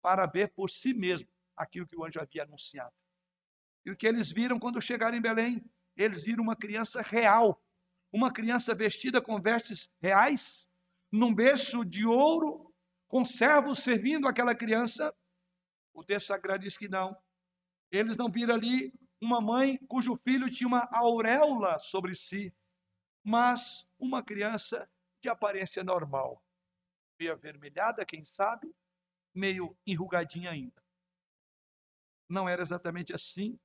para ver por si mesmo aquilo que o anjo havia anunciado. E o que eles viram quando chegaram em Belém? Eles viram uma criança real, uma criança vestida com vestes reais, num berço de ouro, com servos servindo aquela criança. O texto sagrado diz que não. Eles não viram ali uma mãe cujo filho tinha uma auréola sobre si, mas uma criança de aparência normal. Meio avermelhada, quem sabe, meio enrugadinha ainda. Não era exatamente assim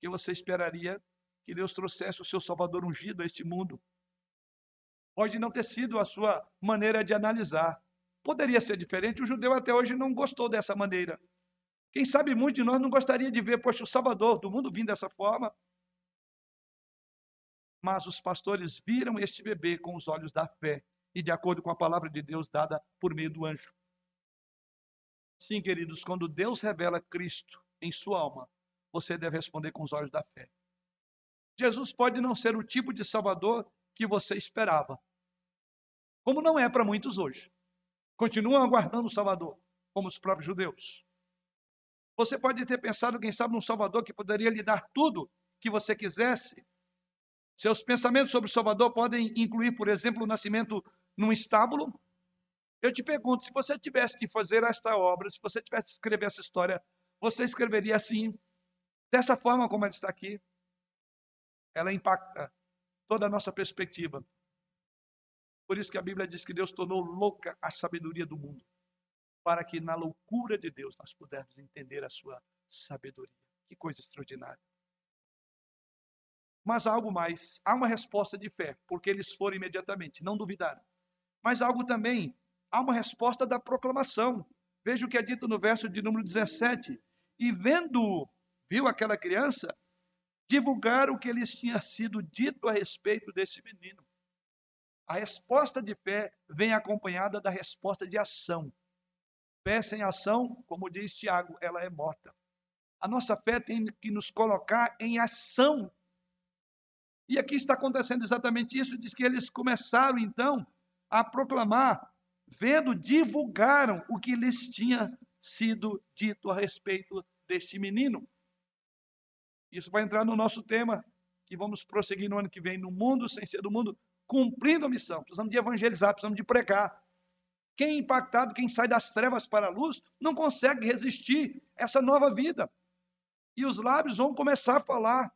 que você esperaria que Deus trouxesse o seu Salvador ungido a este mundo. Pode não ter sido a sua maneira de analisar. Poderia ser diferente, o judeu até hoje não gostou dessa maneira. Quem sabe muito de nós não gostaria de ver, poxa, o Salvador do mundo vindo dessa forma. Mas os pastores viram este bebê com os olhos da fé e de acordo com a palavra de Deus dada por meio do anjo. Sim, queridos, quando Deus revela Cristo em sua alma, você deve responder com os olhos da fé. Jesus pode não ser o tipo de Salvador que você esperava, como não é para muitos hoje. Continuam aguardando o Salvador, como os próprios judeus. Você pode ter pensado, quem sabe, num Salvador que poderia lhe dar tudo que você quisesse. Seus pensamentos sobre o Salvador podem incluir, por exemplo, o nascimento num estábulo. Eu te pergunto, se você tivesse que fazer esta obra, se você tivesse que escrever essa história, você escreveria assim, dessa forma como ela está aqui? Ela impacta toda a nossa perspectiva. Por isso que a Bíblia diz que Deus tornou louca a sabedoria do mundo, para que na loucura de Deus nós pudéssemos entender a sua sabedoria. Que coisa extraordinária. Mas algo mais, há uma resposta de fé, porque eles foram imediatamente, não duvidaram. Mas algo também, há uma resposta da proclamação. Veja o que é dito no verso de número 17. E vendo, viu aquela criança, divulgar o que lhes tinha sido dito a respeito desse menino. A resposta de fé vem acompanhada da resposta de ação. Fé sem ação, como diz Tiago, ela é morta. A nossa fé tem que nos colocar em ação. E aqui está acontecendo exatamente isso. Diz que eles começaram então a proclamar, vendo, divulgaram o que lhes tinha sido dito a respeito deste menino. Isso vai entrar no nosso tema, que vamos prosseguir no ano que vem, no mundo sem ser do mundo, cumprindo a missão. Precisamos de evangelizar, precisamos de pregar. Quem é impactado, quem sai das trevas para a luz, não consegue resistir essa nova vida. E os lábios vão começar a falar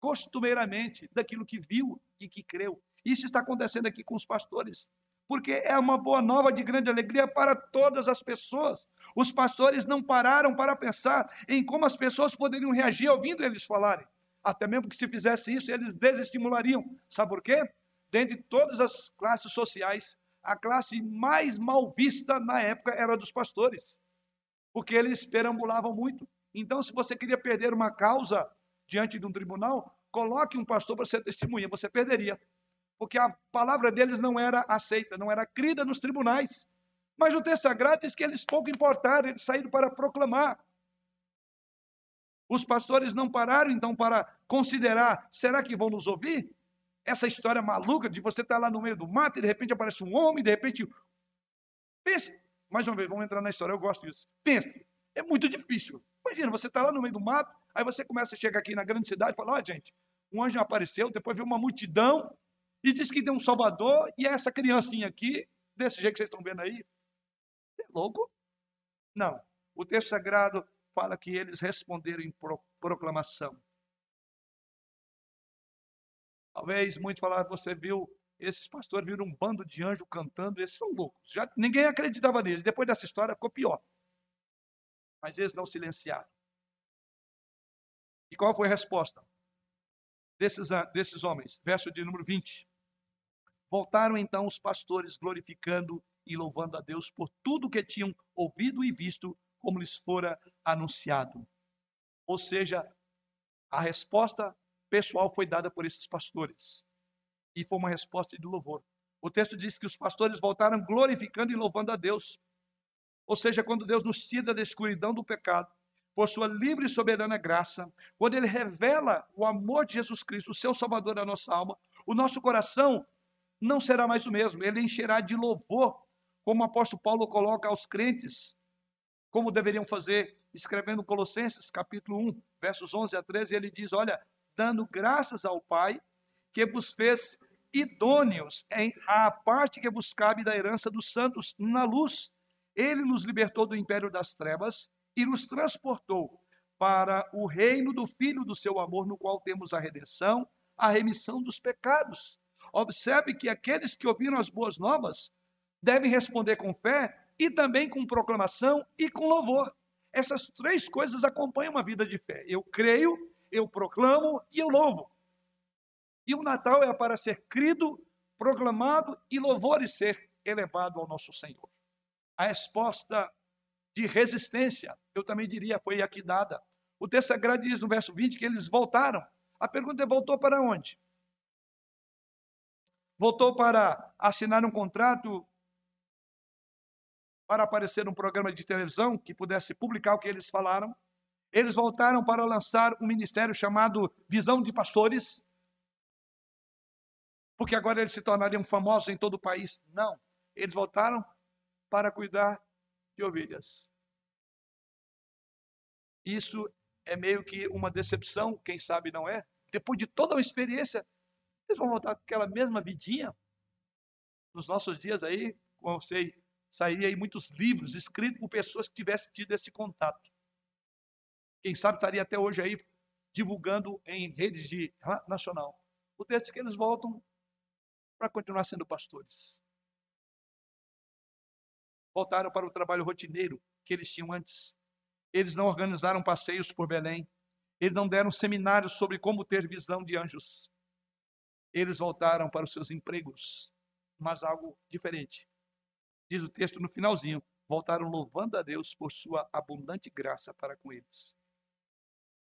costumeiramente daquilo que viu e que creu. Isso está acontecendo aqui com os pastores. porque é uma boa nova de grande alegria para todas as pessoas. Os pastores não pararam para pensar em como as pessoas poderiam reagir ouvindo eles falarem. Até mesmo que se fizesse isso, eles desestimulariam. Sabe por quê? Dentre todas as classes sociais, a classe mais mal vista na época era dos pastores, porque eles perambulavam muito. Então, se você queria perder uma causa diante de um tribunal, coloque um pastor para ser testemunha, você perderia porque a palavra deles não era aceita, não era crida nos tribunais. Mas o texto sagrado diz que eles pouco importaram, eles saíram para proclamar. Os pastores não pararam então para considerar: será que vão nos ouvir? Essa história maluca de você estar lá no meio do mato e de repente aparece um homem, de repente. Pense, mais uma vez, vamos entrar na história, eu gosto disso. Pense, é muito difícil. Imagina, você está lá no meio do mato, aí você começa a chegar aqui na grande cidade e fala: ó, oh, gente, um anjo apareceu, depois veio uma multidão, e diz que tem um Salvador e é essa criancinha aqui, desse jeito que vocês estão vendo aí. É louco? Não. O texto sagrado fala que eles responderam em proclamação. Talvez muitos falaram, você viu, esses pastores viram um bando de anjos cantando, esses são loucos. Já, ninguém acreditava neles. Depois dessa história ficou pior. Mas eles não silenciaram. E qual foi a resposta desses, desses homens? Verso de número 20. Voltaram então os pastores glorificando e louvando a Deus por tudo que tinham ouvido e visto, como lhes fora anunciado. Ou seja, a resposta pessoal foi dada por esses pastores. E foi uma resposta de louvor. O texto diz que os pastores voltaram glorificando e louvando a Deus. Ou seja, quando Deus nos tira da escuridão do pecado, por sua livre e soberana graça, quando Ele revela o amor de Jesus Cristo, o seu Salvador da nossa alma, o nosso coração não será mais o mesmo, ele encherá de louvor, como o apóstolo Paulo coloca aos crentes, como deveriam fazer, escrevendo Colossenses capítulo 1, versos 11 a 13, ele diz, olha, dando graças ao Pai, que vos fez idôneos em a parte que vos cabe da herança dos santos na luz. Ele nos libertou do império das trevas e nos transportou para o reino do Filho do seu amor, no qual temos a redenção, a remissão dos pecados. Observe que aqueles que ouviram as boas novas devem responder com fé e também com proclamação e com louvor. Essas três coisas acompanham uma vida de fé. Eu creio, eu proclamo e eu louvo. E o Natal é para ser crido, proclamado e louvor e ser elevado ao nosso Senhor. A resposta de resistência, eu também diria, foi aqui dada. O texto sagrado diz no verso 20 que eles voltaram. A pergunta é: voltou para onde? voltou para assinar um contrato para aparecer num programa de televisão que pudesse publicar o que eles falaram. Eles voltaram para lançar um ministério chamado Visão de Pastores, porque agora eles se tornariam famosos em todo o país. Não, eles voltaram para cuidar de ovelhas. Isso é meio que uma decepção, quem sabe não é? Depois de toda uma experiência, eles vão voltar com aquela mesma vidinha? Nos nossos dias aí, como eu sei, sairia aí muitos livros escritos por pessoas que tivessem tido esse contato. Quem sabe estaria até hoje aí divulgando em redes de nacional. O texto que eles voltam para continuar sendo pastores. Voltaram para o trabalho rotineiro que eles tinham antes. Eles não organizaram passeios por Belém. Eles não deram seminários sobre como ter visão de anjos. Eles voltaram para os seus empregos, mas algo diferente. Diz o texto no finalzinho: voltaram louvando a Deus por sua abundante graça para com eles.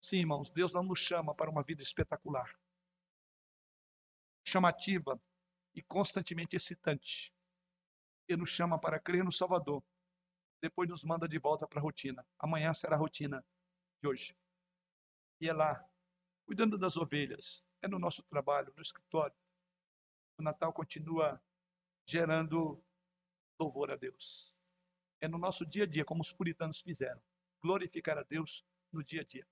Sim, irmãos, Deus não nos chama para uma vida espetacular, chamativa e constantemente excitante. Ele nos chama para crer no Salvador, depois nos manda de volta para a rotina. Amanhã será a rotina de hoje. E é lá, cuidando das ovelhas, é no nosso trabalho, no escritório. O Natal continua gerando louvor a Deus. É no nosso dia a dia, como os puritanos fizeram, glorificar a Deus no dia a dia.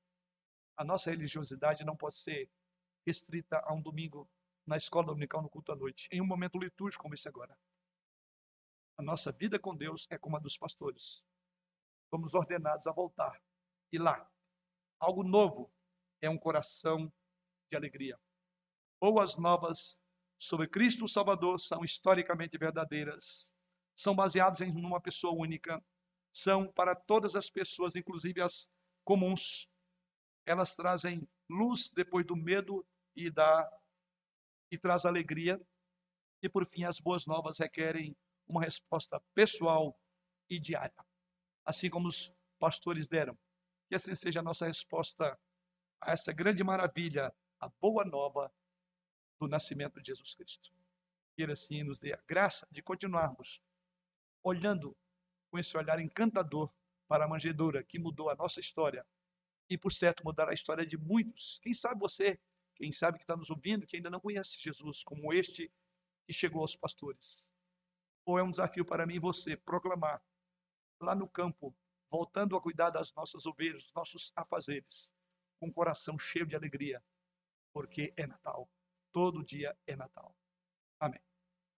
A nossa religiosidade não pode ser restrita a um domingo na escola dominical no culto à noite, em um momento litúrgico como esse agora. A nossa vida com Deus é como a dos pastores. Somos ordenados a voltar. E lá, algo novo é um coração de alegria. Boas novas sobre Cristo Salvador são historicamente verdadeiras, são baseadas em uma pessoa única, são para todas as pessoas, inclusive as comuns. Elas trazem luz depois do medo e da e traz alegria. E por fim, as boas novas requerem uma resposta pessoal e diária, assim como os pastores deram. Que assim seja a nossa resposta a essa grande maravilha, a boa nova do nascimento de Jesus Cristo. Que Ele assim nos dê a graça de continuarmos olhando com esse olhar encantador para a manjedoura que mudou a nossa história e, por certo, mudar a história de muitos. Quem sabe você, quem sabe que está nos ouvindo, que ainda não conhece Jesus como este que chegou aos pastores. Ou é um desafio para mim e você proclamar lá no campo, voltando a cuidar das nossas ovelhas, dos nossos afazeres, com o coração cheio de alegria, porque é Natal. Todo dia é Natal. Amém.